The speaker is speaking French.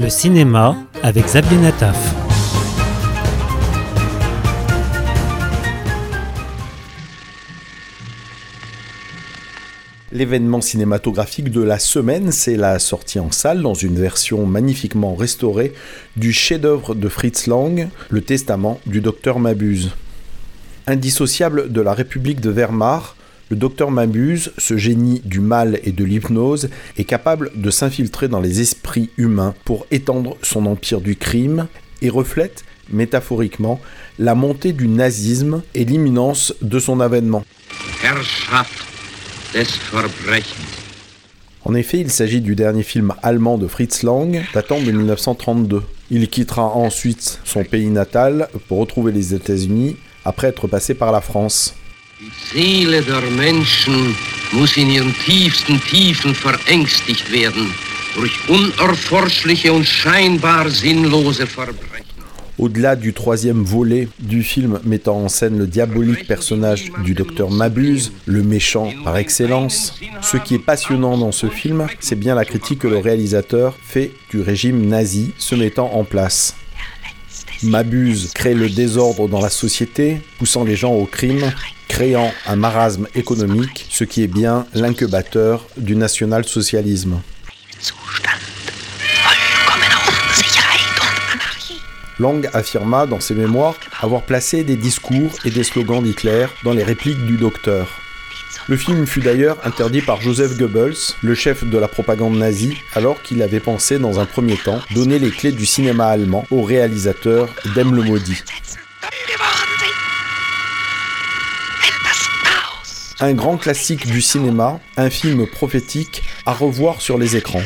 Le cinéma avec Xavier Nataf. L'événement cinématographique de la semaine, c'est la sortie en salle dans une version magnifiquement restaurée du chef-d'œuvre de Fritz Lang, Le Testament du docteur Mabuse. Indissociable de la République de Weimar, le docteur Mabuse, ce génie du mal et de l'hypnose, est capable de s'infiltrer dans les esprits humains pour étendre son empire du crime et reflète, métaphoriquement, la montée du nazisme et l'imminence de son avènement. En effet, il s'agit du dernier film allemand de Fritz Lang, datant de 1932. Il quittera ensuite son pays natal pour retrouver les États-Unis après être passé par la France. Seele der Menschen muss in ihren tiefsten Tiefen verängstigt werden durch unerforschliche und scheinbar sinnlose Verbrechen. Au-delà du troisième volet du film mettant en scène le diabolique personnage du docteur Mabuse, le méchant par excellence, ce qui est passionnant dans ce film, c'est bien la critique que le réalisateur fait du régime nazi se mettant en place. Mabuse crée le désordre dans la société, poussant les gens au crime, créant un marasme économique, ce qui est bien l'incubateur du national-socialisme. Lang affirma dans ses mémoires avoir placé des discours et des slogans d'Hitler dans les répliques du docteur. Le film fut d'ailleurs interdit par Joseph Goebbels, le chef de la propagande nazie, alors qu'il avait pensé dans un premier temps donner les clés du cinéma allemand au réalisateur Dem le Maudit. Un grand classique du cinéma, un film prophétique à revoir sur les écrans.